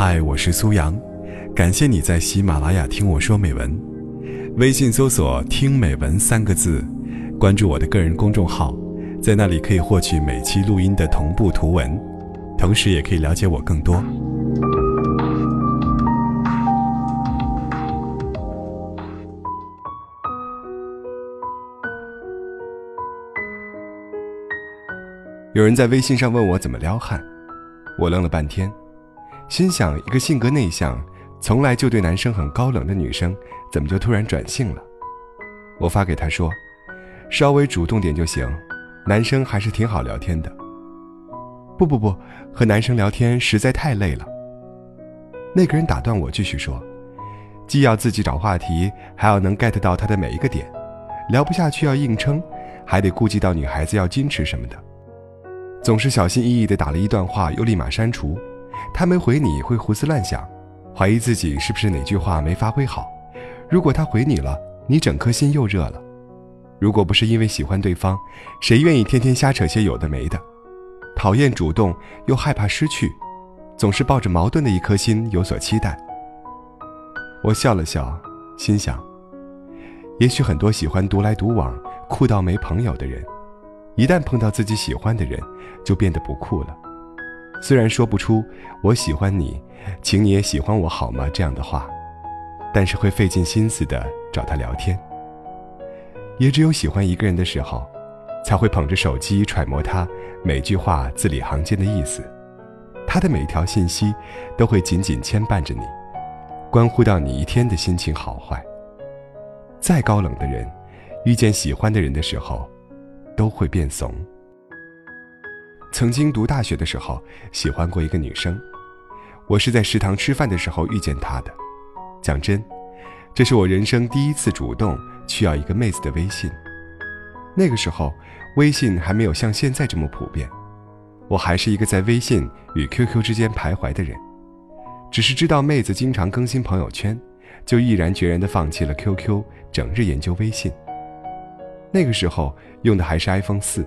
嗨，我是苏阳，感谢你在喜马拉雅听我说美文。微信搜索“听美文”三个字，关注我的个人公众号，在那里可以获取每期录音的同步图文，同时也可以了解我更多。有人在微信上问我怎么撩汉，我愣了半天。心想，一个性格内向、从来就对男生很高冷的女生，怎么就突然转性了？我发给他说：“稍微主动点就行，男生还是挺好聊天的。”不不不，和男生聊天实在太累了。那个人打断我，继续说：“既要自己找话题，还要能 get 到他的每一个点，聊不下去要硬撑，还得顾及到女孩子要矜持什么的，总是小心翼翼地打了一段话，又立马删除。”他没回你会胡思乱想，怀疑自己是不是哪句话没发挥好。如果他回你了，你整颗心又热了。如果不是因为喜欢对方，谁愿意天天瞎扯些有的没的？讨厌主动又害怕失去，总是抱着矛盾的一颗心有所期待。我笑了笑，心想：也许很多喜欢独来独往、酷到没朋友的人，一旦碰到自己喜欢的人，就变得不酷了。虽然说不出“我喜欢你，请你也喜欢我好吗”这样的话，但是会费尽心思的找他聊天。也只有喜欢一个人的时候，才会捧着手机揣摩他每句话字里行间的意思，他的每一条信息都会紧紧牵绊着你，关乎到你一天的心情好坏。再高冷的人，遇见喜欢的人的时候，都会变怂。曾经读大学的时候，喜欢过一个女生，我是在食堂吃饭的时候遇见她的。讲真，这是我人生第一次主动去要一个妹子的微信。那个时候，微信还没有像现在这么普遍，我还是一个在微信与 QQ 之间徘徊的人，只是知道妹子经常更新朋友圈，就毅然决然地放弃了 QQ，整日研究微信。那个时候用的还是 iPhone 四。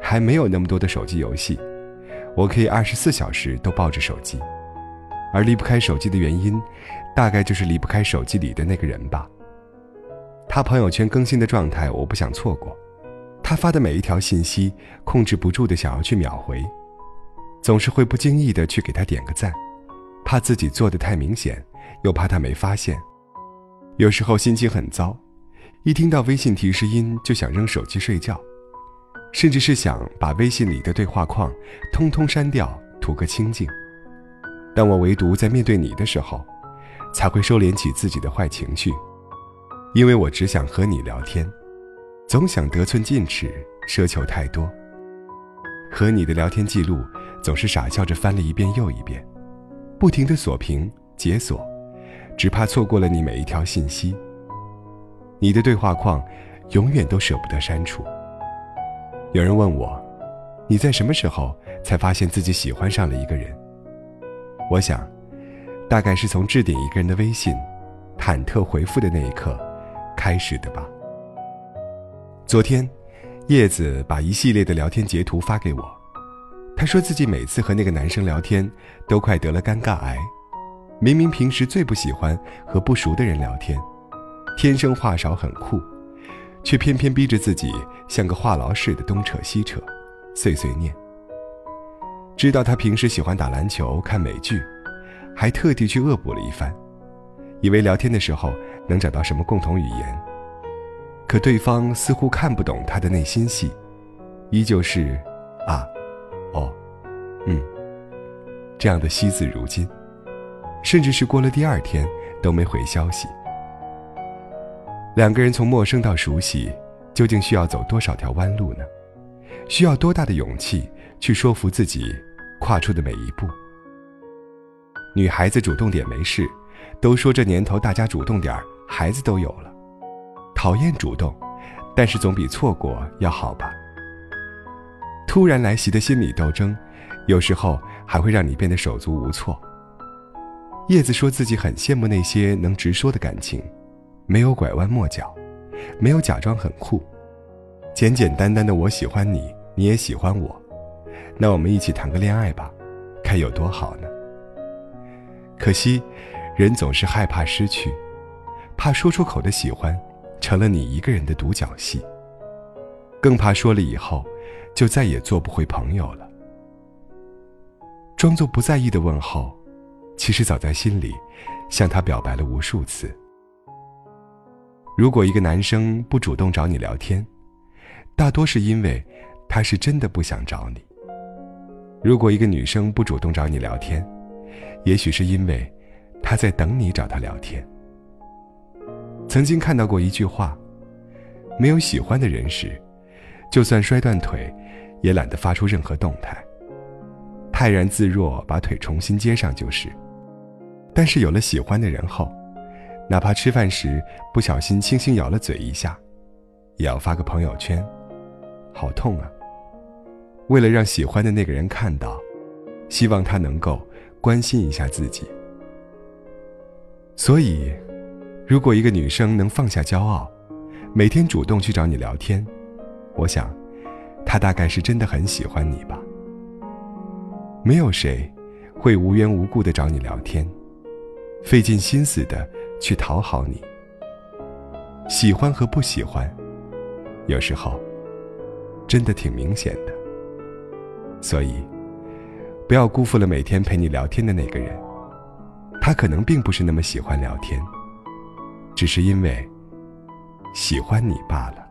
还没有那么多的手机游戏，我可以二十四小时都抱着手机，而离不开手机的原因，大概就是离不开手机里的那个人吧。他朋友圈更新的状态，我不想错过；他发的每一条信息，控制不住的想要去秒回，总是会不经意的去给他点个赞，怕自己做的太明显，又怕他没发现。有时候心情很糟，一听到微信提示音就想扔手机睡觉。甚至是想把微信里的对话框通通删掉，图个清静。但我唯独在面对你的时候，才会收敛起自己的坏情绪，因为我只想和你聊天，总想得寸进尺，奢求太多。和你的聊天记录总是傻笑着翻了一遍又一遍，不停的锁屏解锁，只怕错过了你每一条信息。你的对话框，永远都舍不得删除。有人问我，你在什么时候才发现自己喜欢上了一个人？我想，大概是从置顶一个人的微信，忐忑回复的那一刻开始的吧。昨天，叶子把一系列的聊天截图发给我，她说自己每次和那个男生聊天都快得了尴尬癌，明明平时最不喜欢和不熟的人聊天，天生话少很酷。却偏偏逼着自己像个话痨似的东扯西扯，碎碎念。知道他平时喜欢打篮球、看美剧，还特地去恶补了一番，以为聊天的时候能找到什么共同语言。可对方似乎看不懂他的内心戏，依旧是啊，哦，嗯，这样的惜字如金，甚至是过了第二天都没回消息。两个人从陌生到熟悉，究竟需要走多少条弯路呢？需要多大的勇气去说服自己跨出的每一步？女孩子主动点没事，都说这年头大家主动点孩子都有了。讨厌主动，但是总比错过要好吧？突然来袭的心理斗争，有时候还会让你变得手足无措。叶子说自己很羡慕那些能直说的感情。没有拐弯抹角，没有假装很酷，简简单单的我喜欢你，你也喜欢我，那我们一起谈个恋爱吧，该有多好呢？可惜，人总是害怕失去，怕说出口的喜欢，成了你一个人的独角戏。更怕说了以后，就再也做不回朋友了。装作不在意的问候，其实早在心里，向他表白了无数次。如果一个男生不主动找你聊天，大多是因为他是真的不想找你。如果一个女生不主动找你聊天，也许是因为她在等你找她聊天。曾经看到过一句话：没有喜欢的人时，就算摔断腿，也懒得发出任何动态，泰然自若把腿重新接上就是。但是有了喜欢的人后，哪怕吃饭时不小心轻轻咬了嘴一下，也要发个朋友圈。好痛啊！为了让喜欢的那个人看到，希望他能够关心一下自己。所以，如果一个女生能放下骄傲，每天主动去找你聊天，我想，她大概是真的很喜欢你吧。没有谁会无缘无故的找你聊天，费尽心思的去讨好你。喜欢和不喜欢，有时候。真的挺明显的，所以不要辜负了每天陪你聊天的那个人。他可能并不是那么喜欢聊天，只是因为喜欢你罢了。